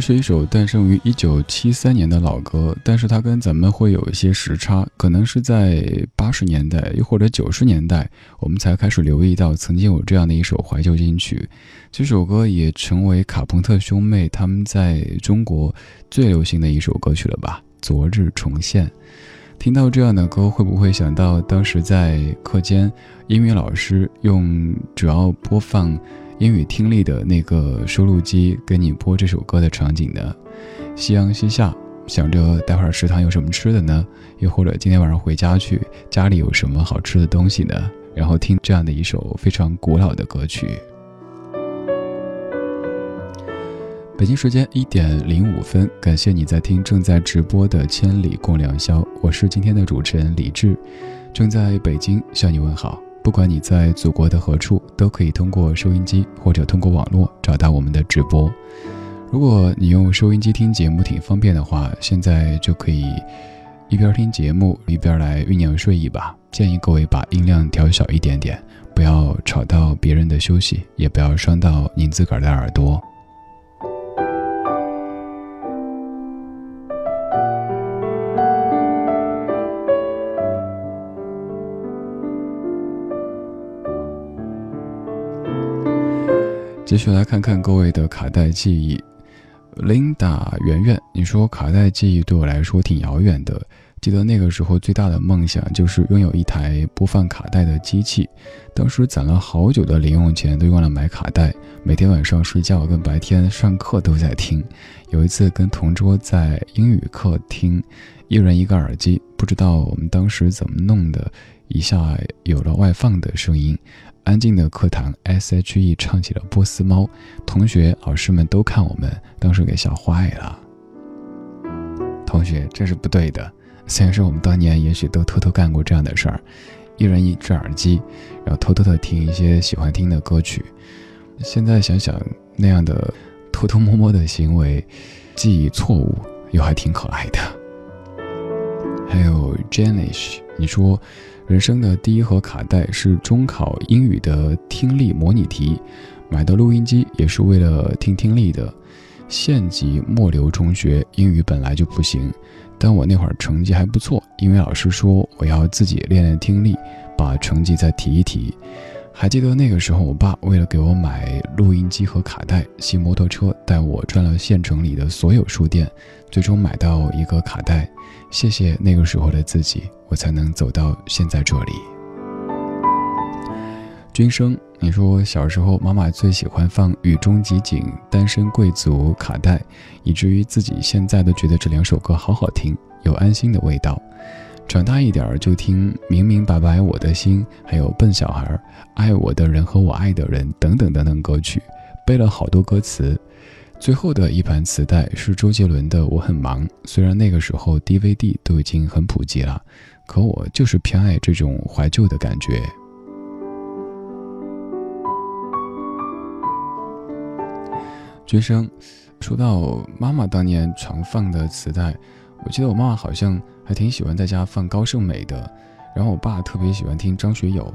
是一首诞生于一九七三年的老歌，但是它跟咱们会有一些时差，可能是在八十年代又或者九十年代，我们才开始留意到曾经有这样的一首怀旧金曲。这首歌也成为卡朋特兄妹他们在中国最流行的一首歌曲了吧？昨日重现。听到这样的歌，会不会想到当时在课间，英语老师用主要播放？英语听力的那个收录机给你播这首歌的场景呢？夕阳西下，想着待会儿食堂有什么吃的呢？又或者今天晚上回家去，家里有什么好吃的东西呢？然后听这样的一首非常古老的歌曲。北京时间一点零五分，感谢你在听正在直播的《千里共良宵》，我是今天的主持人李志，正在北京向你问好。不管你在祖国的何处，都可以通过收音机或者通过网络找到我们的直播。如果你用收音机听节目挺方便的话，现在就可以一边听节目一边来酝酿睡意吧。建议各位把音量调小一点点，不要吵到别人的休息，也不要伤到您自个儿的耳朵。继续来看看各位的卡带记忆，Linda 圆圆，你说卡带记忆对我来说挺遥远的。记得那个时候最大的梦想就是拥有一台播放卡带的机器，当时攒了好久的零用钱都用来买卡带，每天晚上睡觉跟白天上课都在听。有一次跟同桌在英语课听，一人一个耳机，不知道我们当时怎么弄的，一下有了外放的声音。安静的课堂，S.H.E 唱起了《波斯猫》，同学、老师们都看我们，当时给笑坏了。同学，这是不对的。虽然说我们当年也许都偷偷干过这样的事儿，一人一只耳机，然后偷偷的听一些喜欢听的歌曲。现在想想，那样的偷偷摸摸的行为，既错误又还挺可爱的。还有 Janish，你说。人生的第一盒卡带是中考英语的听力模拟题，买的录音机也是为了听听力的。县级末流中学英语本来就不行，但我那会儿成绩还不错，因为老师说我要自己练练听力，把成绩再提一提。还记得那个时候，我爸为了给我买录音机和卡带，骑摩托车带我转了县城里的所有书店，最终买到一个卡带。谢谢那个时候的自己。我才能走到现在这里。君生，你说小时候妈妈最喜欢放《雨中即景》《单身贵族》卡带，以至于自己现在都觉得这两首歌好好听，有安心的味道。长大一点儿就听《明明白白我的心》，还有《笨小孩》《爱我的人和我爱的人》等等等等歌曲，背了好多歌词。最后的一盘磁带是周杰伦的《我很忙》，虽然那个时候 DVD 都已经很普及了。可我就是偏爱这种怀旧的感觉。君生，说到妈妈当年常放的磁带，我记得我妈妈好像还挺喜欢在家放高胜美的，然后我爸特别喜欢听张学友，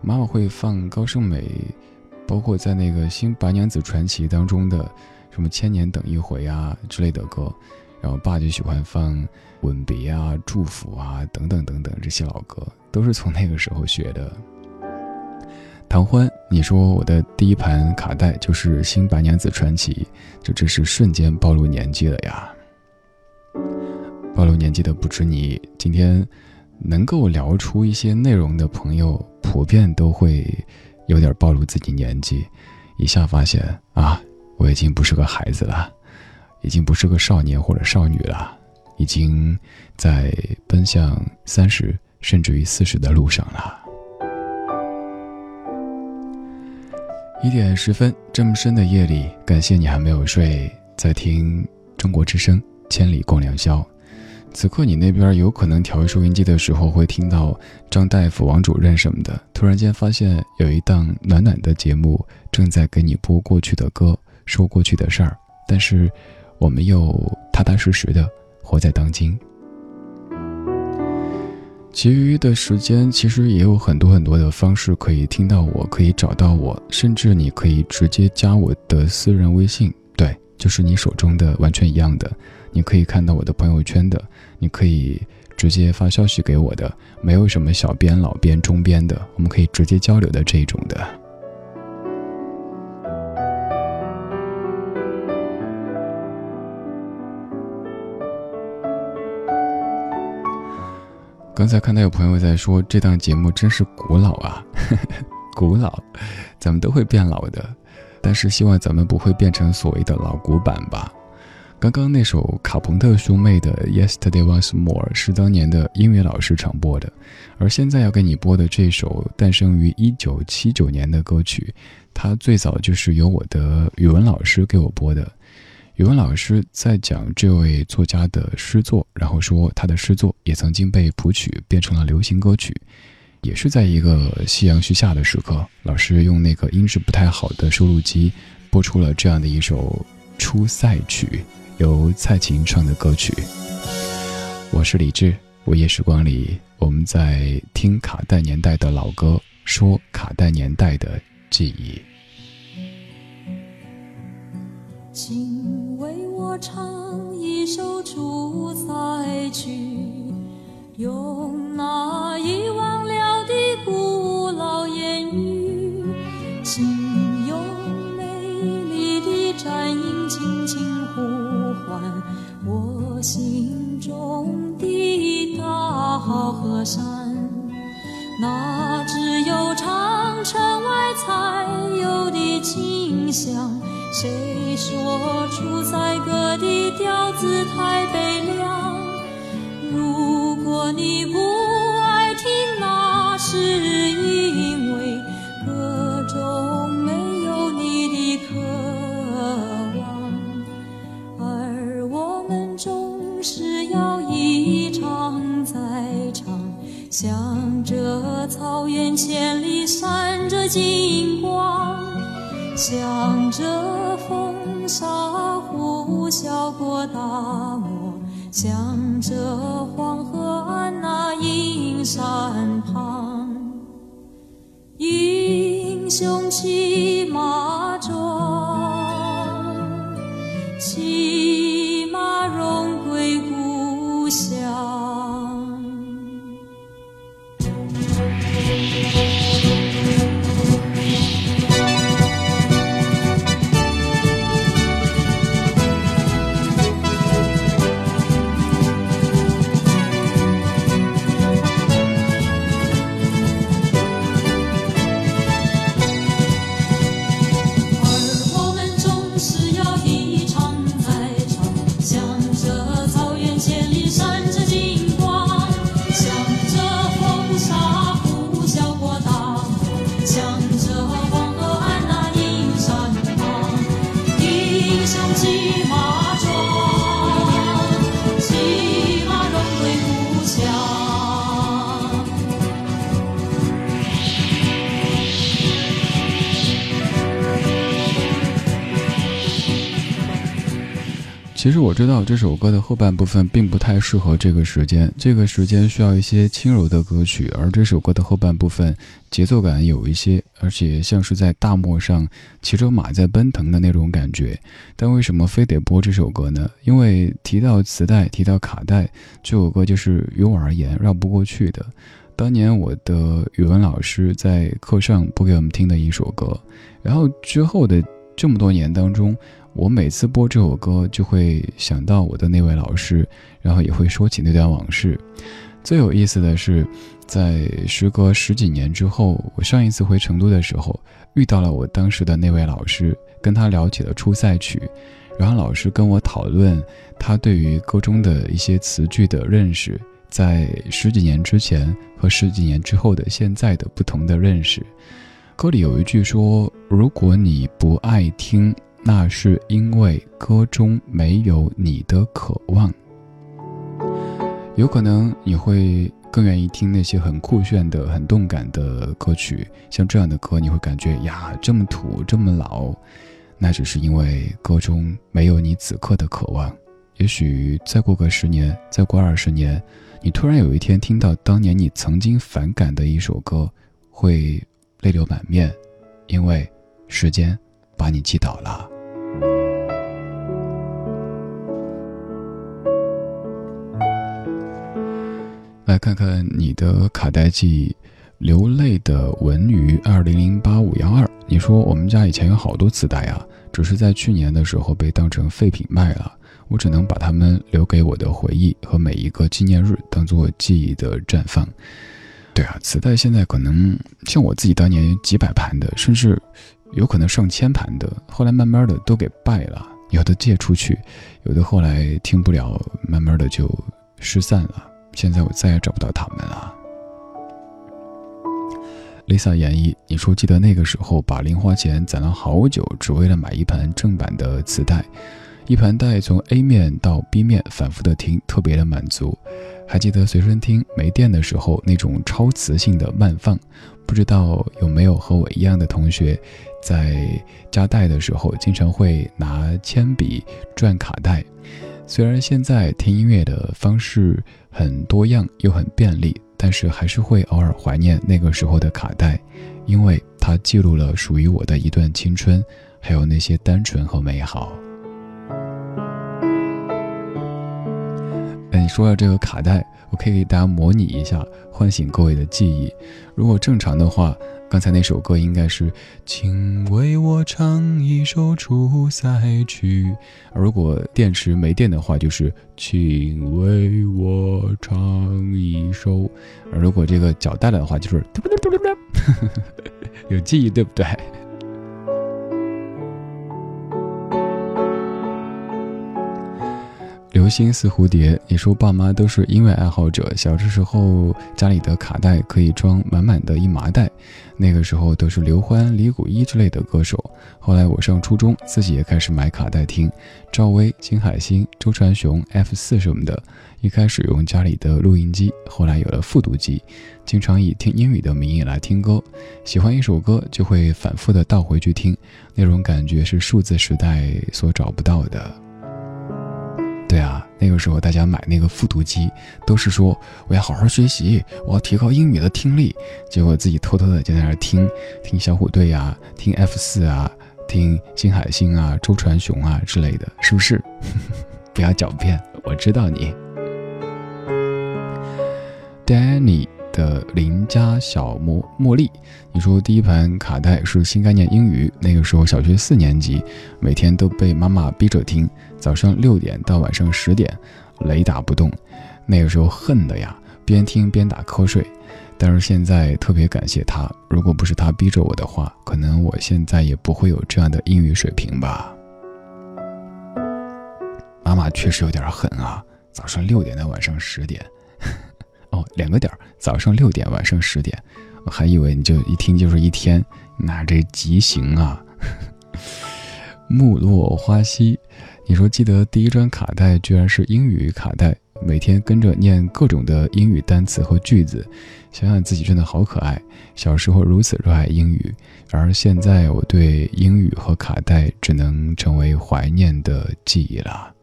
妈妈会放高胜美，包括在那个《新白娘子传奇》当中的什么《千年等一回》啊之类的歌。然后爸就喜欢放《吻别》啊、《祝福》啊等等等等这些老歌，都是从那个时候学的。唐欢，你说我的第一盘卡带就是《新白娘子传奇》，这真是瞬间暴露年纪了呀！暴露年纪的不止你，今天能够聊出一些内容的朋友，普遍都会有点暴露自己年纪。一下发现啊，我已经不是个孩子了。已经不是个少年或者少女了，已经在奔向三十甚至于四十的路上了。一点十分，这么深的夜里，感谢你还没有睡，在听中国之声《千里共良宵》。此刻你那边有可能调收音机的时候，会听到张大夫、王主任什么的。突然间发现有一档暖暖的节目正在给你播过去的歌，说过去的事儿，但是。我们又踏踏实实的活在当今，其余的时间其实也有很多很多的方式可以听到我，可以找到我，甚至你可以直接加我的私人微信，对，就是你手中的完全一样的，你可以看到我的朋友圈的，你可以直接发消息给我的，没有什么小编、老编、中编的，我们可以直接交流的这一种的。刚才看到有朋友在说这档节目真是古老啊，古老，咱们都会变老的，但是希望咱们不会变成所谓的老古板吧。刚刚那首卡朋特兄妹的《Yesterday Once More》是当年的英语老师常播的，而现在要给你播的这首诞生于一九七九年的歌曲，它最早就是由我的语文老师给我播的。语文老师在讲这位作家的诗作，然后说他的诗作也曾经被谱曲变成了流行歌曲，也是在一个夕阳西下的时刻，老师用那个音质不太好的收录机播出了这样的一首《出塞曲》，由蔡琴唱的歌曲。我是李志，午夜时光里我们在听卡带年代的老歌，说卡带年代的记忆。唱一首《出塞曲》，用那遗忘了的古老言语，请用美丽的战音轻轻呼唤我心中的大好河山。那只有长城外才有的清香。谁说出塞歌的调子太悲凉？如果你不爱听，那是因为歌中没有你的渴望。而我们总是要一唱再唱，向着草原千里闪着金光。向着风沙呼啸过大漠，向着黄河岸那阴山旁，英雄骑马壮，知道这首歌的后半部分并不太适合这个时间，这个时间需要一些轻柔的歌曲，而这首歌的后半部分节奏感有一些，而且像是在大漠上骑着马在奔腾的那种感觉。但为什么非得播这首歌呢？因为提到磁带，提到卡带，这首歌就是于我而言绕不过去的。当年我的语文老师在课上播给我们听的一首歌，然后之后的这么多年当中。我每次播这首歌，就会想到我的那位老师，然后也会说起那段往事。最有意思的是，在时隔十几年之后，我上一次回成都的时候，遇到了我当时的那位老师，跟他聊起了《出塞曲》，然后老师跟我讨论他对于歌中的一些词句的认识，在十几年之前和十几年之后的现在的不同的认识。歌里有一句说：“如果你不爱听。”那是因为歌中没有你的渴望。有可能你会更愿意听那些很酷炫的、很动感的歌曲，像这样的歌，你会感觉呀，这么土，这么老。那只是因为歌中没有你此刻的渴望。也许再过个十年，再过二十年，你突然有一天听到当年你曾经反感的一首歌，会泪流满面，因为时间。把你击倒了。来看看你的卡带记忆，流泪的文娱二零零八五幺二。你说我们家以前有好多磁带啊，只是在去年的时候被当成废品卖了，我只能把它们留给我的回忆和每一个纪念日，当做记忆的绽放。对啊，磁带现在可能像我自己当年几百盘的，甚至。有可能上千盘的，后来慢慢的都给败了，有的借出去，有的后来听不了，慢慢的就失散了。现在我再也找不到他们了。Lisa 演绎，你说记得那个时候把零花钱攒了好久，只为了买一盘正版的磁带，一盘带从 A 面到 B 面反复的听，特别的满足。还记得随身听没电的时候那种超磁性的慢放，不知道有没有和我一样的同学，在加带的时候经常会拿铅笔转卡带。虽然现在听音乐的方式很多样又很便利，但是还是会偶尔怀念那个时候的卡带，因为它记录了属于我的一段青春，还有那些单纯和美好。哎，你说到这个卡带，我可以给大家模拟一下，唤醒各位的记忆。如果正常的话，刚才那首歌应该是“请为我唱一首出塞曲”，如果电池没电的话，就是“请为我唱一首”。如果这个脚带了的话，就是 “有记忆对不对？”流星似蝴蝶，你说爸妈都是音乐爱好者，小的时候家里的卡带可以装满满的一麻袋，那个时候都是刘欢、李谷一之类的歌手。后来我上初中，自己也开始买卡带听，赵薇、金海心、周传雄、F 四什么的。一开始用家里的录音机，后来有了复读机，经常以听英语的名义来听歌。喜欢一首歌就会反复的倒回去听，那种感觉是数字时代所找不到的。对啊，那个时候大家买那个复读机，都是说我要好好学习，我要提高英语的听力。结果自己偷偷的就在那听，听小虎队啊，听 F 四啊，听金海心啊，周传雄啊之类的，是不是？不要狡辩，我知道你。Danny。的邻家小茉茉莉，你说第一盘卡带是新概念英语，那个时候小学四年级，每天都被妈妈逼着听，早上六点到晚上十点，雷打不动。那个时候恨的呀，边听边打瞌睡。但是现在特别感谢他，如果不是他逼着我的话，可能我现在也不会有这样的英语水平吧。妈妈确实有点狠啊，早上六点到晚上十点。哦，两个点儿，早上六点，晚上十点，我还以为你就一听就是一天，那这极刑啊！木落花溪，你说记得第一张卡带居然是英语卡带，每天跟着念各种的英语单词和句子，想想自己真的好可爱。小时候如此热爱英语，而现在我对英语和卡带只能成为怀念的记忆了。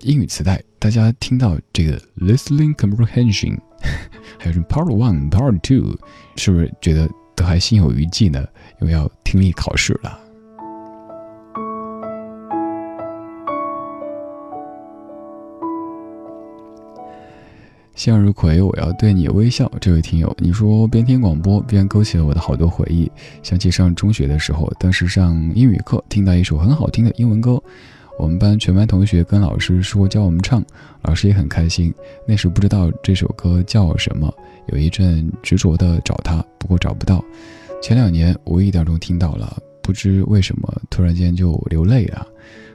英语磁带，大家听到这个 listening comprehension，还有什么 part one、part two，是不是觉得都还心有余悸呢？又要听力考试了。向日葵，我要对你微笑。这位听友，你说边听广播边勾起了我的好多回忆，想起上中学的时候，当时上英语课听到一首很好听的英文歌。我们班全班同学跟老师说教我们唱，老师也很开心。那时不知道这首歌叫什么，有一阵执着的找它，不过找不到。前两年无意当中听到了，不知为什么突然间就流泪了，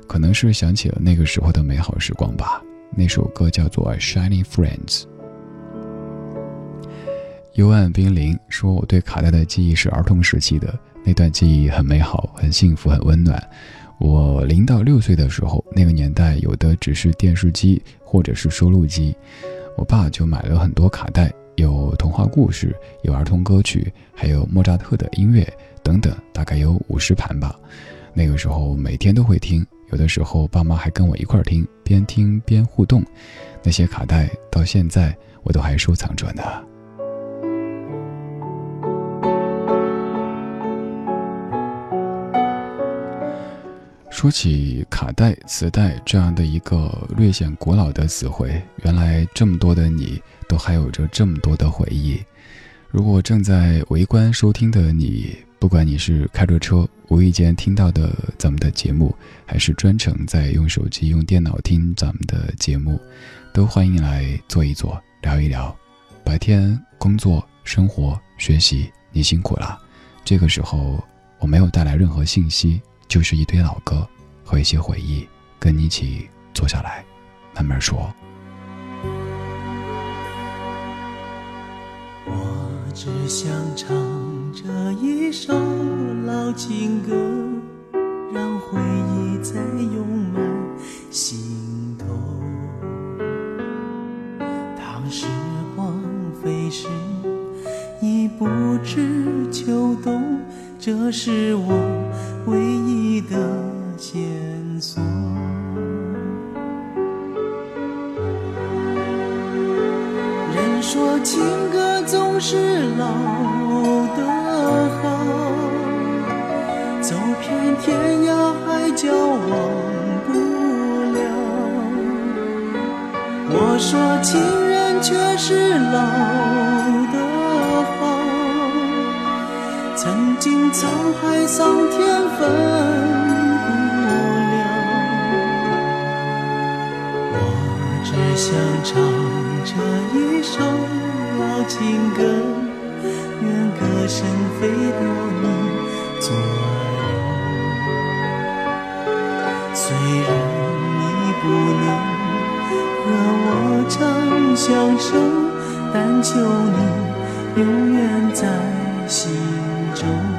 可能是想起了那个时候的美好时光吧。那首歌叫做《Shining Friends》。幽暗冰凌说：“我对卡带的记忆是儿童时期的那段记忆，很美好，很幸福，很温暖。”我零到六岁的时候，那个年代有的只是电视机或者是收录机，我爸就买了很多卡带，有童话故事，有儿童歌曲，还有莫扎特的音乐等等，大概有五十盘吧。那个时候每天都会听，有的时候爸妈还跟我一块听，边听边互动。那些卡带到现在我都还收藏着呢。说起卡带、磁带这样的一个略显古老的词汇，原来这么多的你都还有着这么多的回忆。如果正在围观收听的你，不管你是开着车无意间听到的咱们的节目，还是专程在用手机、用电脑听咱们的节目，都欢迎来坐一坐，聊一聊。白天工作、生活、学习，你辛苦了。这个时候，我没有带来任何信息。就是一堆老歌和一些回忆，跟你一起坐下来慢慢说。我只想唱这一首老情歌，让回忆再涌满心头。当时光飞逝，已不知秋冬，这是我。唯一的线索。人说情歌总是老的好，走遍天涯海角忘不了。我说情人却是老如今沧海桑田分不了，我只想唱这一首老情歌，愿歌声飞到你左右。虽然你不能和我长相守，但求你永远在心。soul.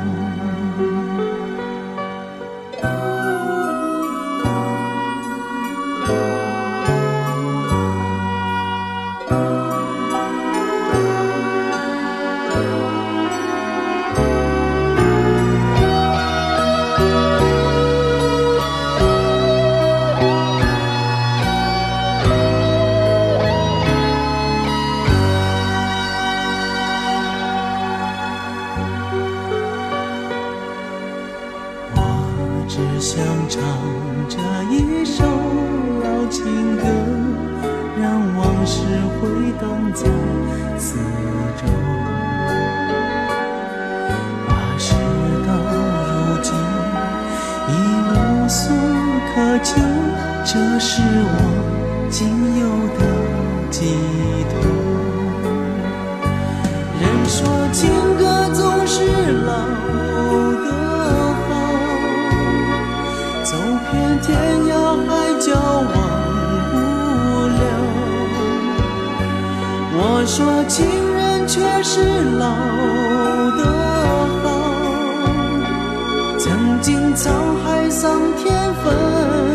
说情人却是老的好。曾经沧海桑田分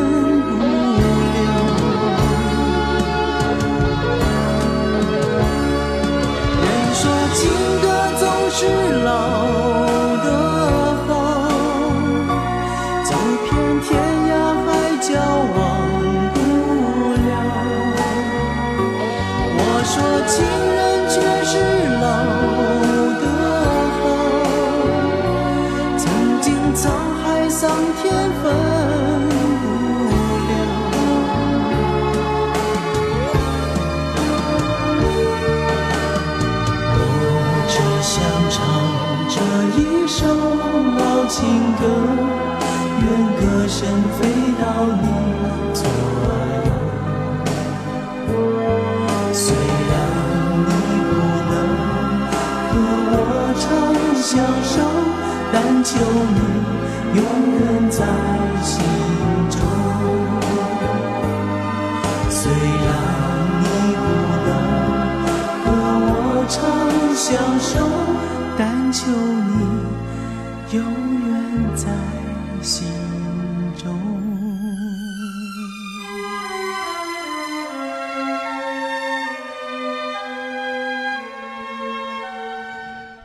情歌愿歌声飞到你左右，虽然你不能和我长相守，但求你永远在心中。虽然你不能和我长相守，但求你。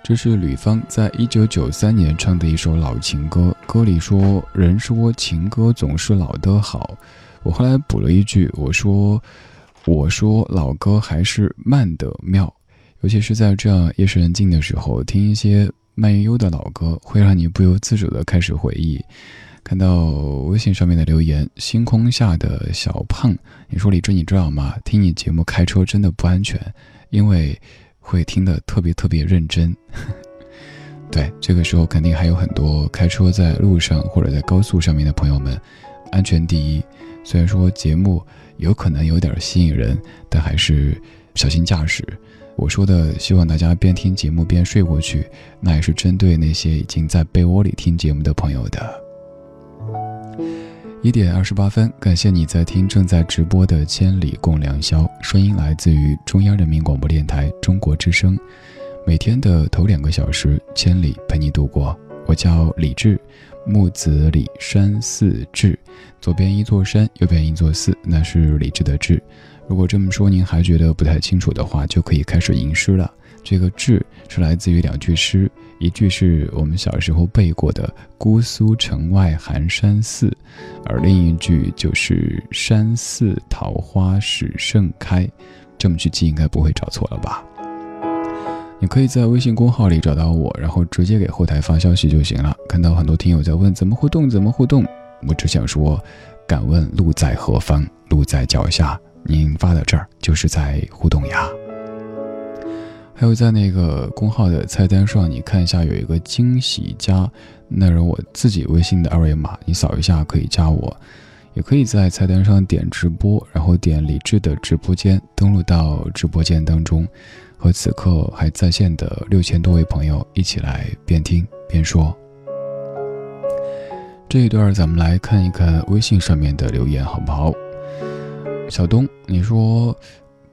这是吕方在一九九三年唱的一首老情歌，歌里说：“人说情歌总是老的好。”我后来补了一句，我说：“我说老歌还是慢的妙。”尤其是在这样夜深人静的时候，听一些慢悠悠的老歌，会让你不由自主的开始回忆。看到微信上面的留言，星空下的小胖，你说李志，你知道吗？听你节目开车真的不安全，因为。会听得特别特别认真，对，这个时候肯定还有很多开车在路上或者在高速上面的朋友们，安全第一。虽然说节目有可能有点吸引人，但还是小心驾驶。我说的，希望大家边听节目边睡过去，那也是针对那些已经在被窝里听节目的朋友的。一点二十八分，感谢你在听正在直播的《千里共良宵》，声音来自于中央人民广播电台中国之声。每天的头两个小时，千里陪你度过。我叫李志，木子李山寺志，左边一座山，右边一座寺，那是李志的志。如果这么说您还觉得不太清楚的话，就可以开始吟诗了。这个“志”是来自于两句诗，一句是我们小时候背过的“姑苏城外寒山寺”，而另一句就是“山寺桃花始盛开”。这么去记应该不会找错了吧？你可以在微信公号里找到我，然后直接给后台发消息就行了。看到很多听友在问怎么互动，怎么互动，我只想说，敢问路在何方？路在脚下。您发到这儿就是在互动呀。还有在那个公号的菜单上，你看一下有一个惊喜加，那是我自己微信的二维码，你扫一下可以加我。也可以在菜单上点直播，然后点李智的直播间，登录到直播间当中。和此刻还在线的六千多位朋友一起来边听边说。这一段咱们来看一看微信上面的留言，好不好？小东，你说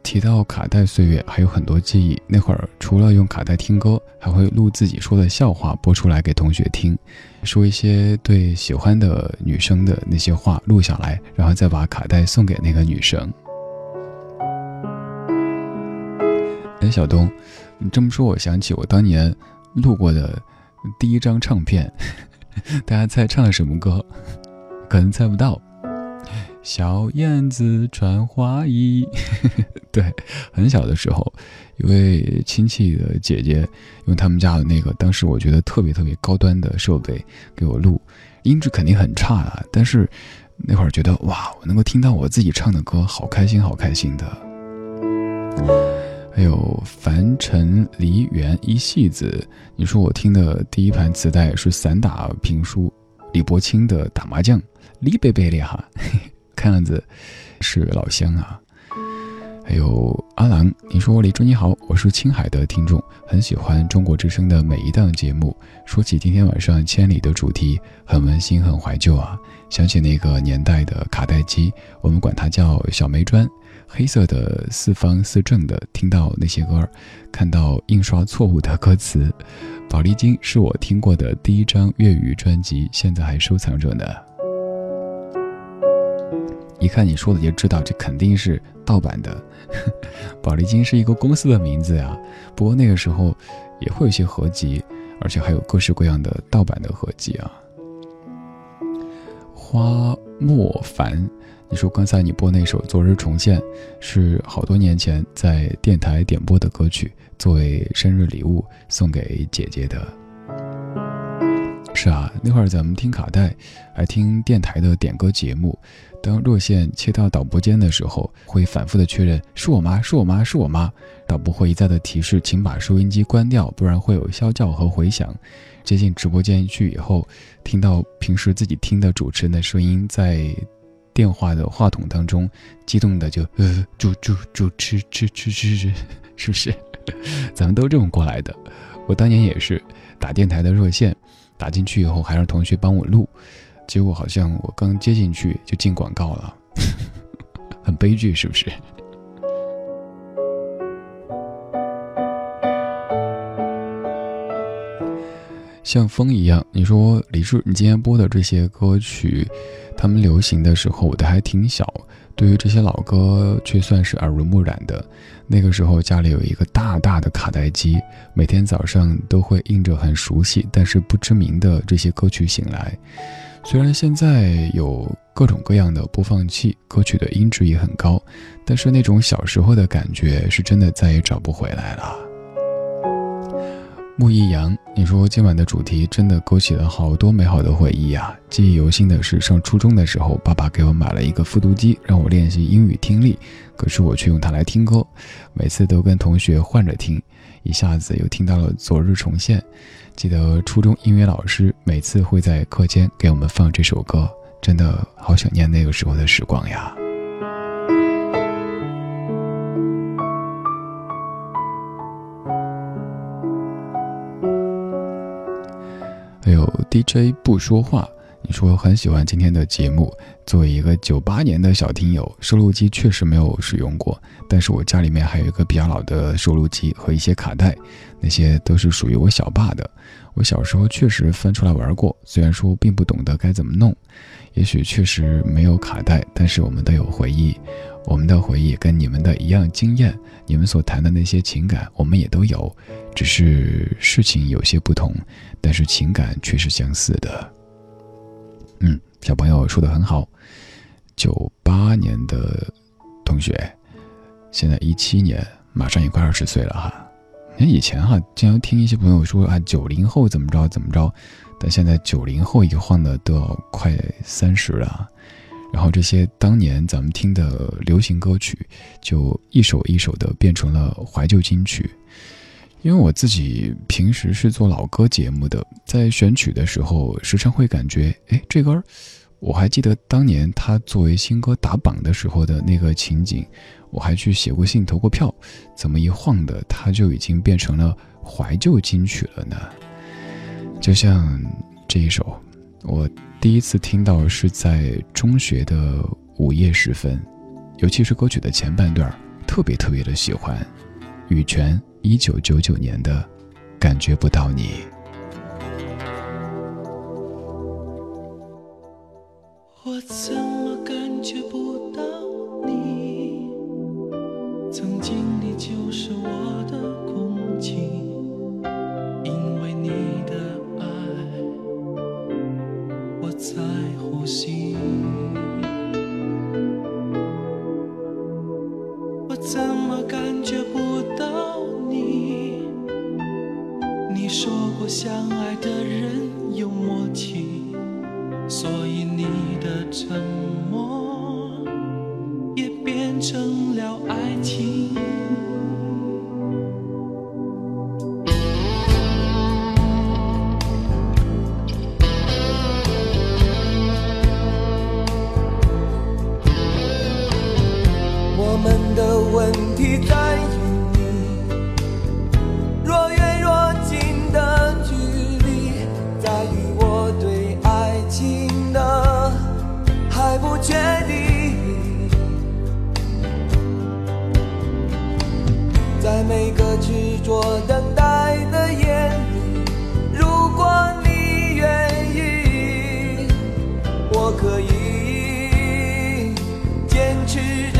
提到卡带岁月还有很多记忆，那会儿除了用卡带听歌，还会录自己说的笑话播出来给同学听，说一些对喜欢的女生的那些话录下来，然后再把卡带送给那个女生。哎，小东，你这么说，我想起我当年录过的第一张唱片，大家猜唱的什么歌？可能猜不到。小燕子穿花衣，对，很小的时候，一位亲戚的姐姐用他们家的那个，当时我觉得特别特别高端的设备给我录，音质肯定很差啊，但是那会儿觉得哇，我能够听到我自己唱的歌，好开心，好开心的。还有凡尘梨园一戏子，你说我听的第一盘磁带是散打评书，李伯清的打麻将，李贝贝厉害，看样子是老乡啊。还有阿郎，你说李叔你好，我是青海的听众，很喜欢中国之声的每一档节目。说起今天晚上千里的主题，很温馨，很怀旧啊，想起那个年代的卡带机，我们管它叫小煤砖。黑色的四方四正的，听到那些歌，看到印刷错误的歌词，《宝丽金》是我听过的第一张粤语专辑，现在还收藏着呢。一看你说的就知道，这肯定是盗版的。宝丽金是一个公司的名字呀，不过那个时候也会有一些合集，而且还有各式各样的盗版的合集啊。花莫凡。你说刚才你播那首《昨日重现》，是好多年前在电台点播的歌曲，作为生日礼物送给姐姐的。是啊，那会儿咱们听卡带，还听电台的点歌节目，当热线切到导播间的时候，会反复的确认是我妈，是我妈，是我妈。导播会一再的提示，请把收音机关掉，不然会有啸叫和回响。接进直播间去以后，听到平时自己听的主持人的声音在。电话的话筒当中，激动的就呃，主主主持吃吃吃吃，是不是？咱们都这么过来的。我当年也是打电台的热线，打进去以后还让同学帮我录，结果好像我刚接进去就进广告了，很悲剧，是不是？像风一样，你说李叔，你今天播的这些歌曲。他们流行的时候，我的还挺小，对于这些老歌却算是耳濡目染的。那个时候家里有一个大大的卡带机，每天早上都会印着很熟悉但是不知名的这些歌曲醒来。虽然现在有各种各样的播放器，歌曲的音质也很高，但是那种小时候的感觉是真的再也找不回来了。木易阳，你说今晚的主题真的勾起了好多美好的回忆啊！记忆犹新的是，上初中的时候，爸爸给我买了一个复读机，让我练习英语听力，可是我却用它来听歌，每次都跟同学换着听，一下子又听到了《昨日重现》。记得初中音乐老师每次会在课间给我们放这首歌，真的好想念那个时候的时光呀。还有 DJ 不说话，你说很喜欢今天的节目。作为一个九八年的小听友，收录机确实没有使用过，但是我家里面还有一个比较老的收录机和一些卡带，那些都是属于我小爸的。我小时候确实翻出来玩过，虽然说并不懂得该怎么弄，也许确实没有卡带，但是我们都有回忆。我们的回忆跟你们的一样惊艳，你们所谈的那些情感，我们也都有，只是事情有些不同，但是情感却是相似的。嗯，小朋友说的很好，九八年的同学，现在一七年，马上也快二十岁了哈。你看以前哈，经常听一些朋友说啊，九零后怎么着怎么着，但现在九零后一晃的都要快三十了。然后这些当年咱们听的流行歌曲，就一首一首的变成了怀旧金曲。因为我自己平时是做老歌节目的，在选曲的时候，时常会感觉，哎，这歌儿，我还记得当年他作为新歌打榜的时候的那个情景，我还去写过信、投过票，怎么一晃的，他就已经变成了怀旧金曲了呢？就像这一首，我。第一次听到是在中学的午夜时分，尤其是歌曲的前半段，特别特别的喜欢。羽泉一九九九年的《感觉不到你》。可以坚持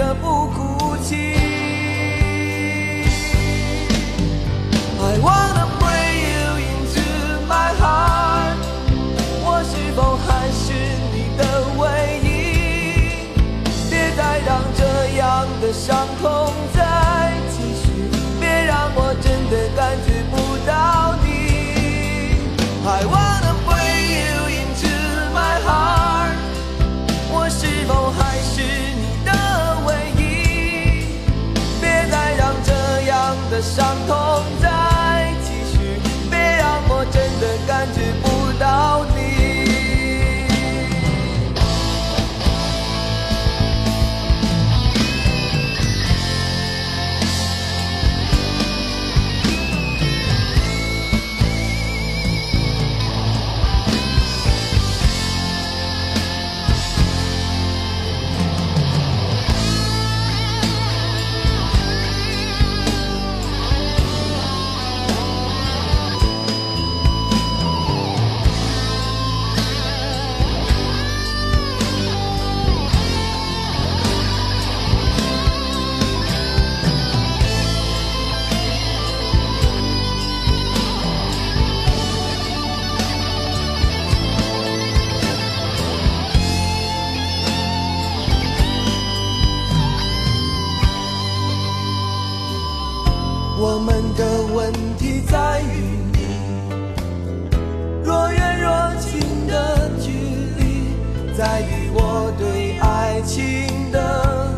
在于我对爱情的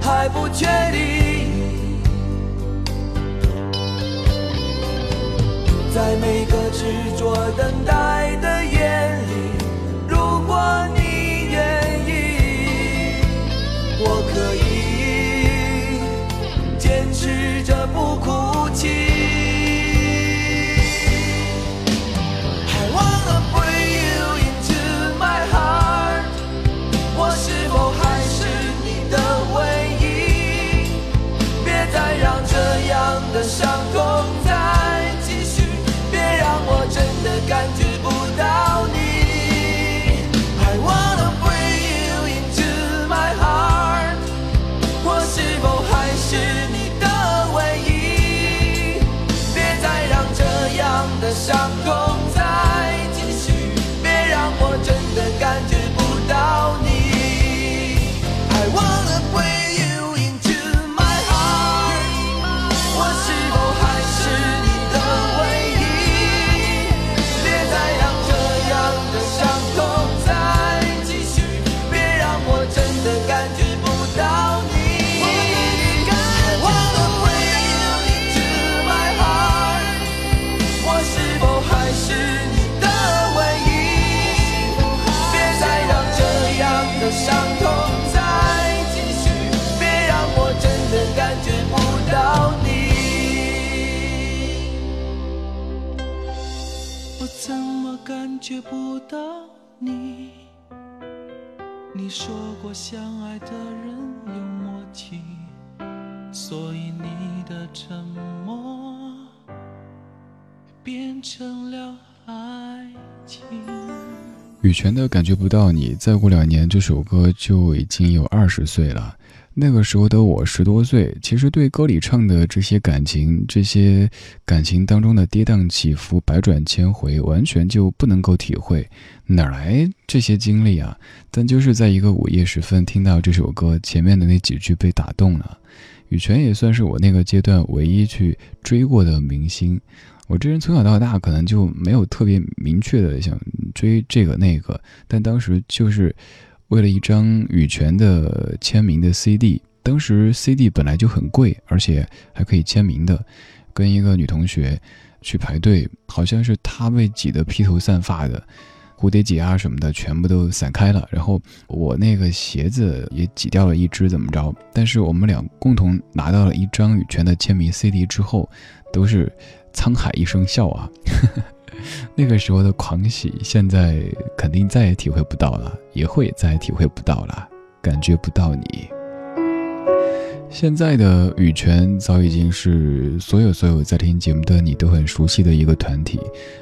还不确定。在每个执着等待。到。怎么感觉不到你。你说过相爱的人有默契，所以你的沉默变成了爱情。羽泉的感觉不到你，再过两年这首歌就已经有二十岁了。那个时候的我十多岁，其实对歌里唱的这些感情，这些感情当中的跌宕起伏、百转千回，完全就不能够体会，哪来这些经历啊？但就是在一个午夜时分听到这首歌，前面的那几句被打动了。羽泉也算是我那个阶段唯一去追过的明星。我这人从小到大可能就没有特别明确的想追这个那个，但当时就是。为了一张羽泉的签名的 CD，当时 CD 本来就很贵，而且还可以签名的，跟一个女同学去排队，好像是她被挤得披头散发的，蝴蝶结啊什么的全部都散开了，然后我那个鞋子也挤掉了一只，怎么着？但是我们俩共同拿到了一张羽泉的签名 CD 之后，都是沧海一声笑啊！那个时候的狂喜，现在肯定再也体会不到了，也会再也体会不到了，感觉不到你。现在的羽泉早已经是所有所有在听节目的你都很熟悉的一个团体，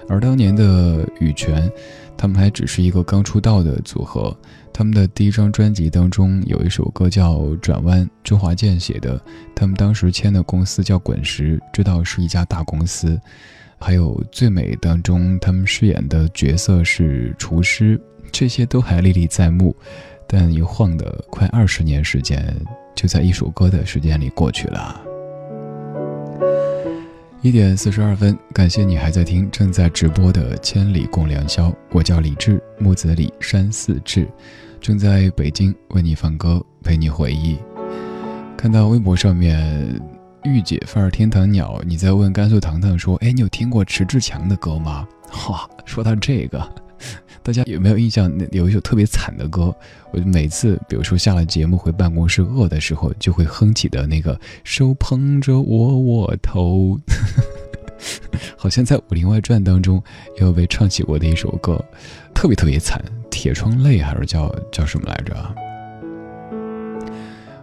而当年的羽泉，他们还只是一个刚出道的组合。他们的第一张专辑当中有一首歌叫《转弯》，周华健写的。他们当时签的公司叫滚石，知道是一家大公司。还有《最美》当中，他们饰演的角色是厨师，这些都还历历在目。但一晃的快二十年时间，就在一首歌的时间里过去了。一点四十二分，感谢你还在听正在直播的《千里共良宵》，我叫李志，木子李，山寺志，正在北京为你放歌，陪你回忆。看到微博上面。御姐范儿天堂鸟，你在问甘肃糖糖说：“哎，你有听过迟志强的歌吗？”哈，说到这个，大家有没有印象？那有一首特别惨的歌，我每次，比如说下了节目回办公室饿的时候，就会哼起的那个“手捧着窝窝头”，好像在《武林外传》当中也有被唱起过的一首歌，特别特别惨，《铁窗泪》还是叫叫什么来着？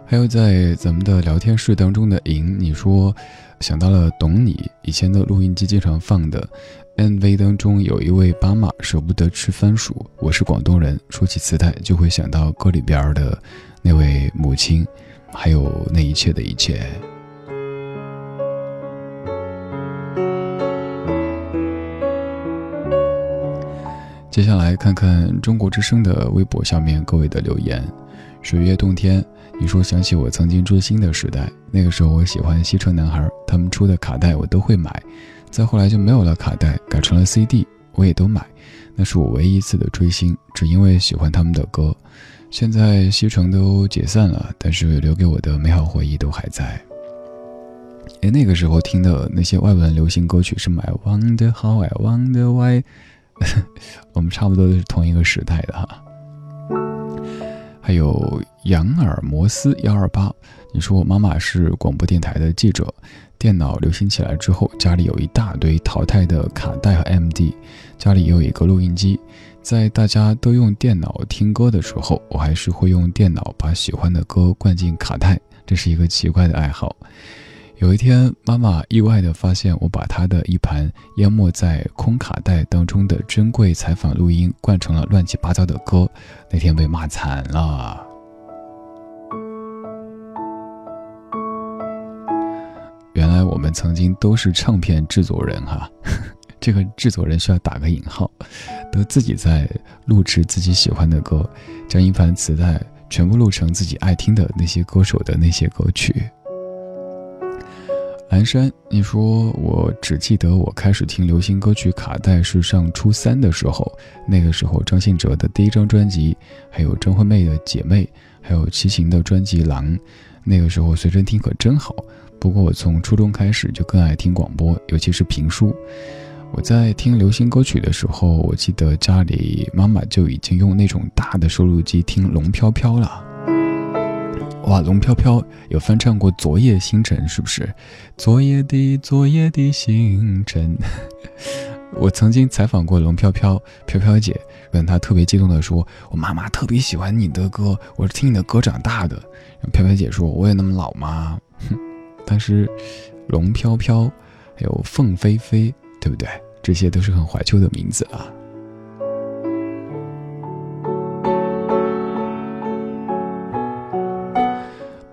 还有在咱们的聊天室当中的莹，你说想到了懂你以前的录音机经常放的 MV 当中有一位爸妈舍不得吃番薯，我是广东人，说起磁带就会想到歌里边的那位母亲，还有那一切的一切。接下来看看中国之声的微博下面各位的留言，水月洞天。你说想起我曾经追星的时代，那个时候我喜欢西城男孩，他们出的卡带我都会买。再后来就没有了卡带，改成了 CD，我也都买。那是我唯一一次的追星，只因为喜欢他们的歌。现在西城都解散了，但是留给我的美好回忆都还在。哎，那个时候听的那些外文流行歌曲是《I Wonder How I Wonder Why》，我们差不多都是同一个时代的哈。还有杨尔摩斯幺二八，你说我妈妈是广播电台的记者，电脑流行起来之后，家里有一大堆淘汰的卡带和 MD，家里也有一个录音机，在大家都用电脑听歌的时候，我还是会用电脑把喜欢的歌灌进卡带，这是一个奇怪的爱好。有一天，妈妈意外地发现我把她的一盘淹没在空卡带当中的珍贵采访录音灌成了乱七八糟的歌，那天被骂惨了。原来我们曾经都是唱片制作人哈，这个制作人需要打个引号，都自己在录制自己喜欢的歌，将一盘磁带全部录成自己爱听的那些歌手的那些歌曲。蓝山，你说我只记得我开始听流行歌曲卡带是上初三的时候，那个时候张信哲的第一张专辑，还有张惠妹的《姐妹》，还有齐秦的专辑《狼》，那个时候随身听可真好。不过我从初中开始就更爱听广播，尤其是评书。我在听流行歌曲的时候，我记得家里妈妈就已经用那种大的收录机听《龙飘飘》了。哇，龙飘飘有翻唱过《昨夜星辰》，是不是？昨夜的昨夜的星辰，我曾经采访过龙飘飘飘飘姐，问她特别激动地说：“我妈妈特别喜欢你的歌，我是听你的歌长大的。”飘飘姐说：“我也那么老吗？”哼，当时龙飘飘还有凤飞飞，对不对？这些都是很怀旧的名字啊。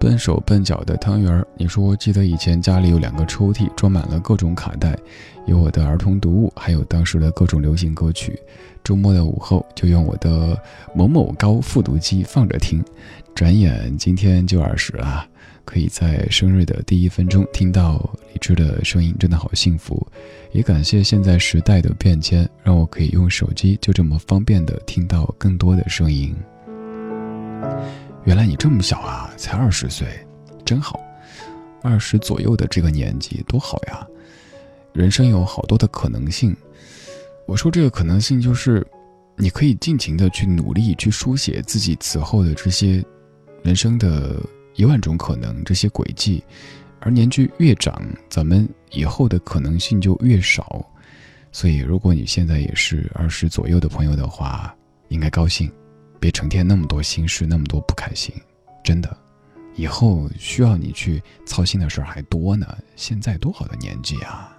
笨手笨脚的汤圆儿，你说记得以前家里有两个抽屉，装满了各种卡带，有我的儿童读物，还有当时的各种流行歌曲。周末的午后就用我的某某高复读机放着听。转眼今天就二十了，可以在生日的第一分钟听到李志的声音，真的好幸福。也感谢现在时代的变迁，让我可以用手机就这么方便的听到更多的声音。原来你这么小啊，才二十岁，真好。二十左右的这个年纪多好呀，人生有好多的可能性。我说这个可能性就是，你可以尽情的去努力去书写自己此后的这些人生的一万种可能，这些轨迹。而年纪越长，咱们以后的可能性就越少。所以，如果你现在也是二十左右的朋友的话，应该高兴。别成天那么多心事，那么多不开心，真的，以后需要你去操心的事儿还多呢。现在多好的年纪啊！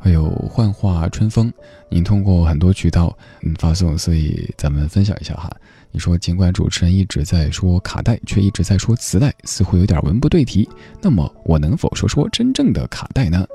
还有幻化春风，您通过很多渠道嗯发送，所以咱们分享一下哈。你说，尽管主持人一直在说卡带，却一直在说磁带，似乎有点文不对题。那么，我能否说说真正的卡带呢？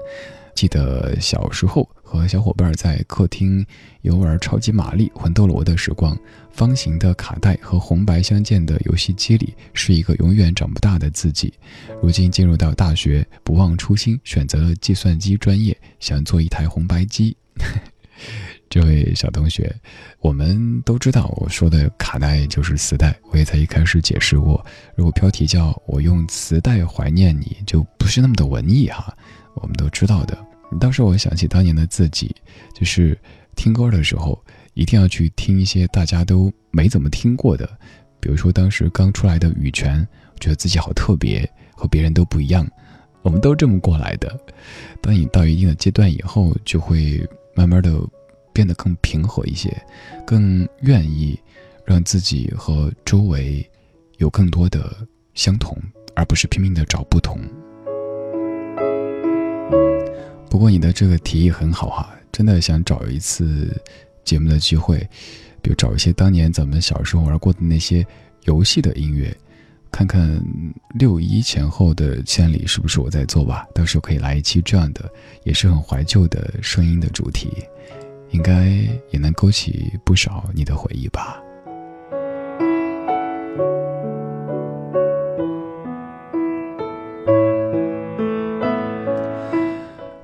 记得小时候。和小伙伴在客厅游玩超级玛丽、魂斗罗的时光，方形的卡带和红白相间的游戏机里，是一个永远长不大的自己。如今进入到大学，不忘初心，选择了计算机专业，想做一台红白机。这位小同学，我们都知道，我说的卡带就是磁带。我也在一开始解释过，如果标题叫我用磁带怀念你，就不是那么的文艺哈。我们都知道的。当时我想起当年的自己，就是听歌的时候，一定要去听一些大家都没怎么听过的，比如说当时刚出来的羽泉，觉得自己好特别，和别人都不一样。我们都这么过来的。当你到一定的阶段以后，就会慢慢的变得更平和一些，更愿意让自己和周围有更多的相同，而不是拼命的找不同。不过你的这个提议很好哈，真的想找一次节目的机会，比如找一些当年咱们小时候玩过的那些游戏的音乐，看看六一前后的千里是不是我在做吧？到时候可以来一期这样的，也是很怀旧的声音的主题，应该也能勾起不少你的回忆吧。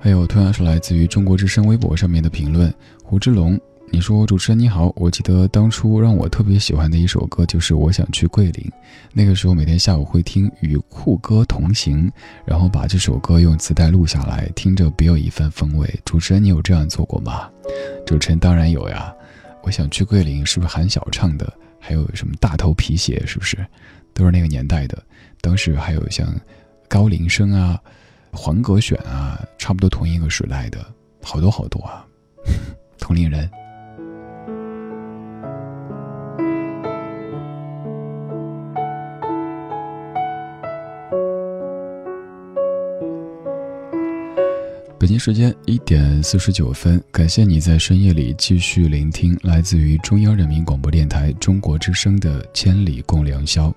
还有同样是来自于中国之声微博上面的评论，胡志龙，你说主持人你好，我记得当初让我特别喜欢的一首歌就是《我想去桂林》，那个时候每天下午会听与酷哥同行，然后把这首歌用磁带录下来，听着别有一番风味。主持人你有这样做过吗？主持人当然有呀，我想去桂林是不是韩晓唱的？还有什么大头皮鞋是不是？都是那个年代的，当时还有像高林生啊。黄格选啊，差不多同一个时代的，好多好多啊，同龄人。北京时间一点四十九分，感谢你在深夜里继续聆听来自于中央人民广播电台中国之声的《千里共良宵》，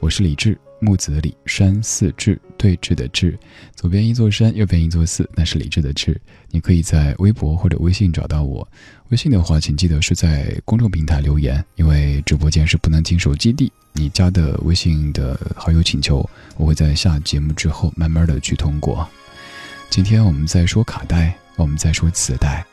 我是李志。木子李山寺志对峙的志，左边一座山，右边一座寺，那是李志的志。你可以在微博或者微信找到我。微信的话，请记得是在公众平台留言，因为直播间是不能进手机的。你加的微信的好友请求，我会在下节目之后慢慢的去通过。今天我们在说卡带，我们在说磁带。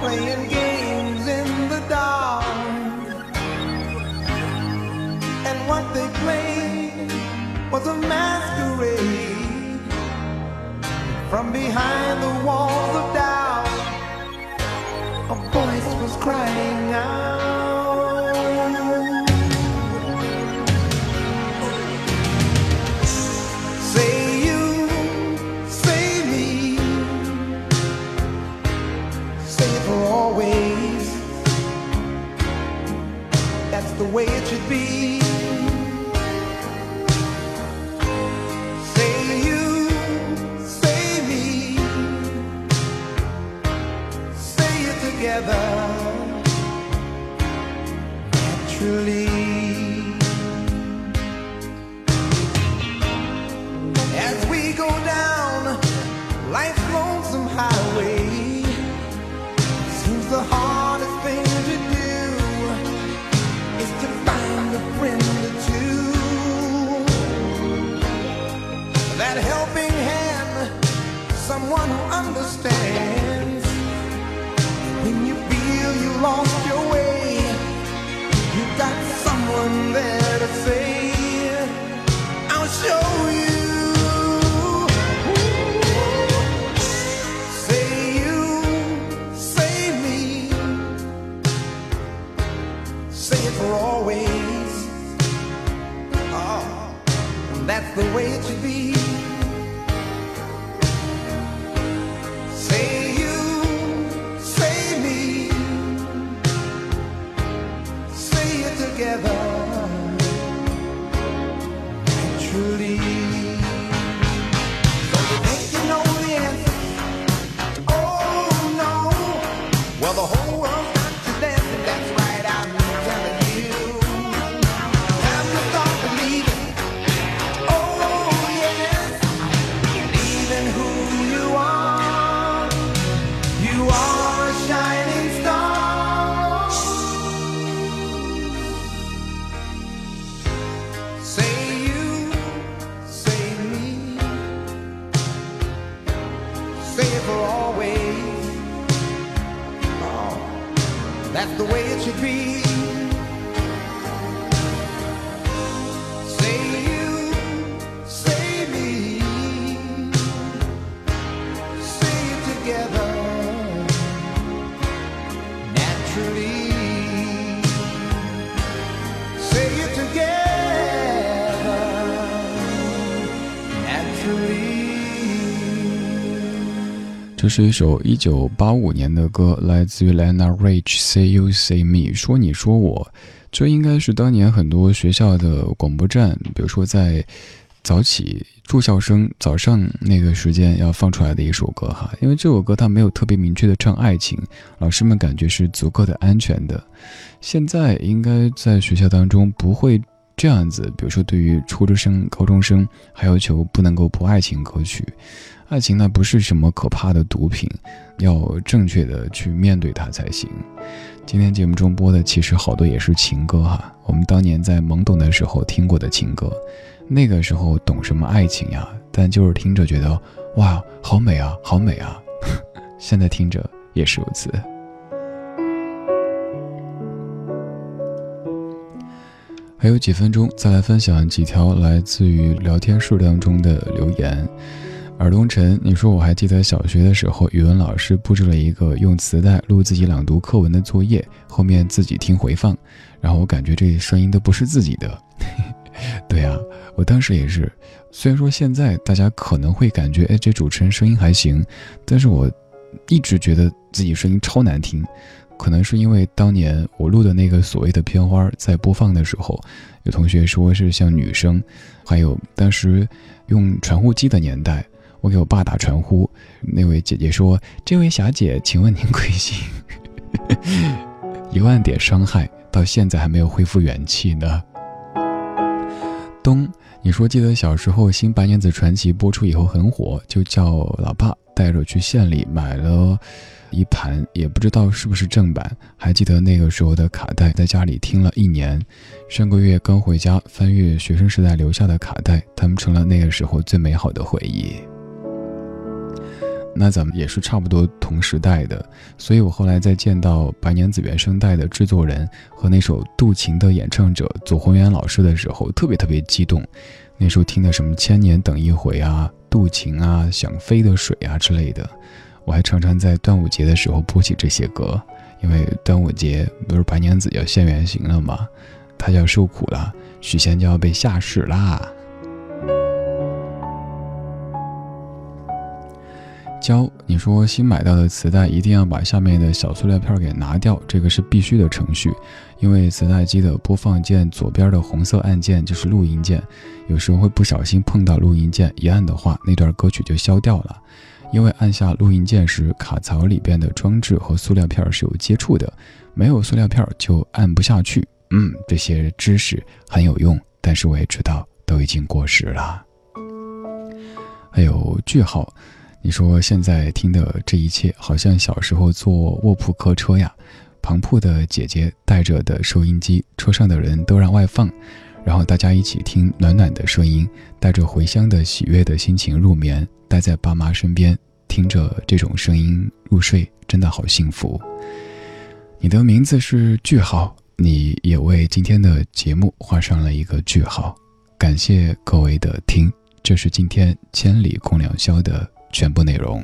Playing games in the dark. And what they played was a masquerade from behind the walls of doubt. A voice was crying out. 是一首一九八五年的歌，来自于 Lana Rich Say You Say Me，说你说我，这应该是当年很多学校的广播站，比如说在早起住校生早上那个时间要放出来的一首歌哈，因为这首歌它没有特别明确的唱爱情，老师们感觉是足够的安全的。现在应该在学校当中不会这样子，比如说对于初中生、高中生还要求不能够播爱情歌曲。爱情呢不是什么可怕的毒品，要正确的去面对它才行。今天节目中播的其实好多也是情歌哈，我们当年在懵懂的时候听过的情歌，那个时候懂什么爱情呀？但就是听着觉得哇，好美啊，好美啊！现在听着也是如此。还有几分钟，再来分享几条来自于聊天室当中的留言。尔东晨，你说我还记得小学的时候，语文老师布置了一个用磁带录自己朗读课文的作业，后面自己听回放，然后我感觉这声音都不是自己的。对呀、我当时也是。虽然说现在大家可能会感觉，哎，这主持人声音还行，但是我一直觉得自己声音超难听。可能是因为当年我录的那个所谓的片花，在播放的时候，有同学说是像女生，还有当时用传呼机的年代。我给我爸打传呼，那位姐姐说：“这位小姐，请问您贵姓？”一万点伤害到现在还没有恢复元气呢。东，你说记得小时候《新白娘子传奇》播出以后很火，就叫老爸带着去县里买了一盘，也不知道是不是正版。还记得那个时候的卡带，在家里听了一年。上个月刚回家，翻阅学生时代留下的卡带，他们成了那个时候最美好的回忆。那咱们也是差不多同时代的，所以我后来在见到《白娘子》原声带的制作人和那首《渡情》的演唱者左宏元老师的时候，特别特别激动。那时候听的什么《千年等一回》啊，《渡情》啊，《想飞的水》啊之类的，我还常常在端午节的时候播起这些歌，因为端午节不是白娘子要现原形了吗？她要受苦了，许仙就要被下世啦。教你说新买到的磁带一定要把下面的小塑料片给拿掉，这个是必须的程序，因为磁带机的播放键左边的红色按键就是录音键，有时候会不小心碰到录音键，一按的话那段歌曲就消掉了。因为按下录音键时，卡槽里边的装置和塑料片是有接触的，没有塑料片就按不下去。嗯，这些知识很有用，但是我也知道都已经过时了。还有句号。你说现在听的这一切，好像小时候坐卧铺客车呀，旁铺的姐姐带着的收音机，车上的人都让外放，然后大家一起听暖暖的声音，带着回乡的喜悦的心情入眠，待在爸妈身边，听着这种声音入睡，真的好幸福。你的名字是句号，你也为今天的节目画上了一个句号，感谢各位的听，这是今天千里共良宵的。全部内容。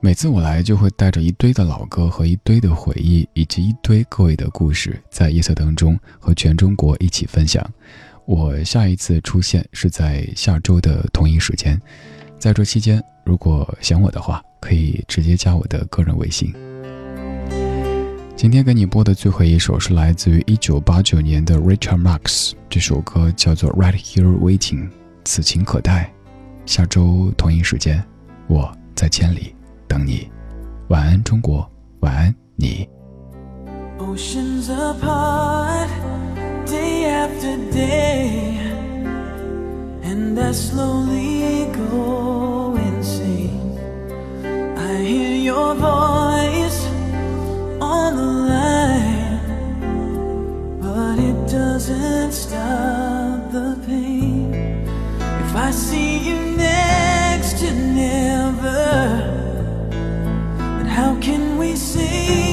每次我来，就会带着一堆的老歌和一堆的回忆，以及一堆各位的故事，在夜色当中和全中国一起分享。我下一次出现是在下周的同一时间，在这期间，如果想我的话，可以直接加我的个人微信。今天给你播的最后一首是来自于一九八九年的 Richard Marx，这首歌叫做《Right Here Waiting》，此情可待。下周同一时间，我在千里等你。晚安，中国，晚安，你。Oceans apart, day after day, and I slowly go insane. I hear your voice on the line, but it doesn't stop the pain. If I see you next to never. And how can we say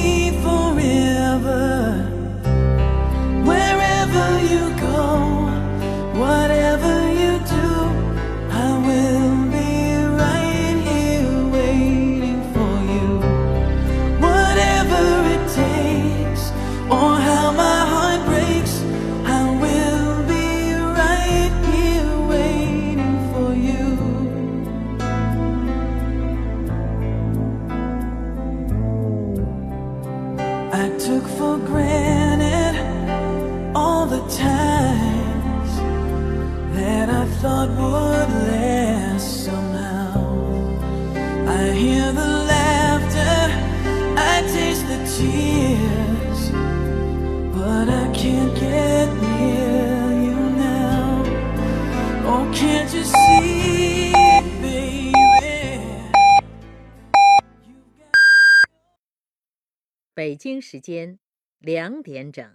北京时间两点整。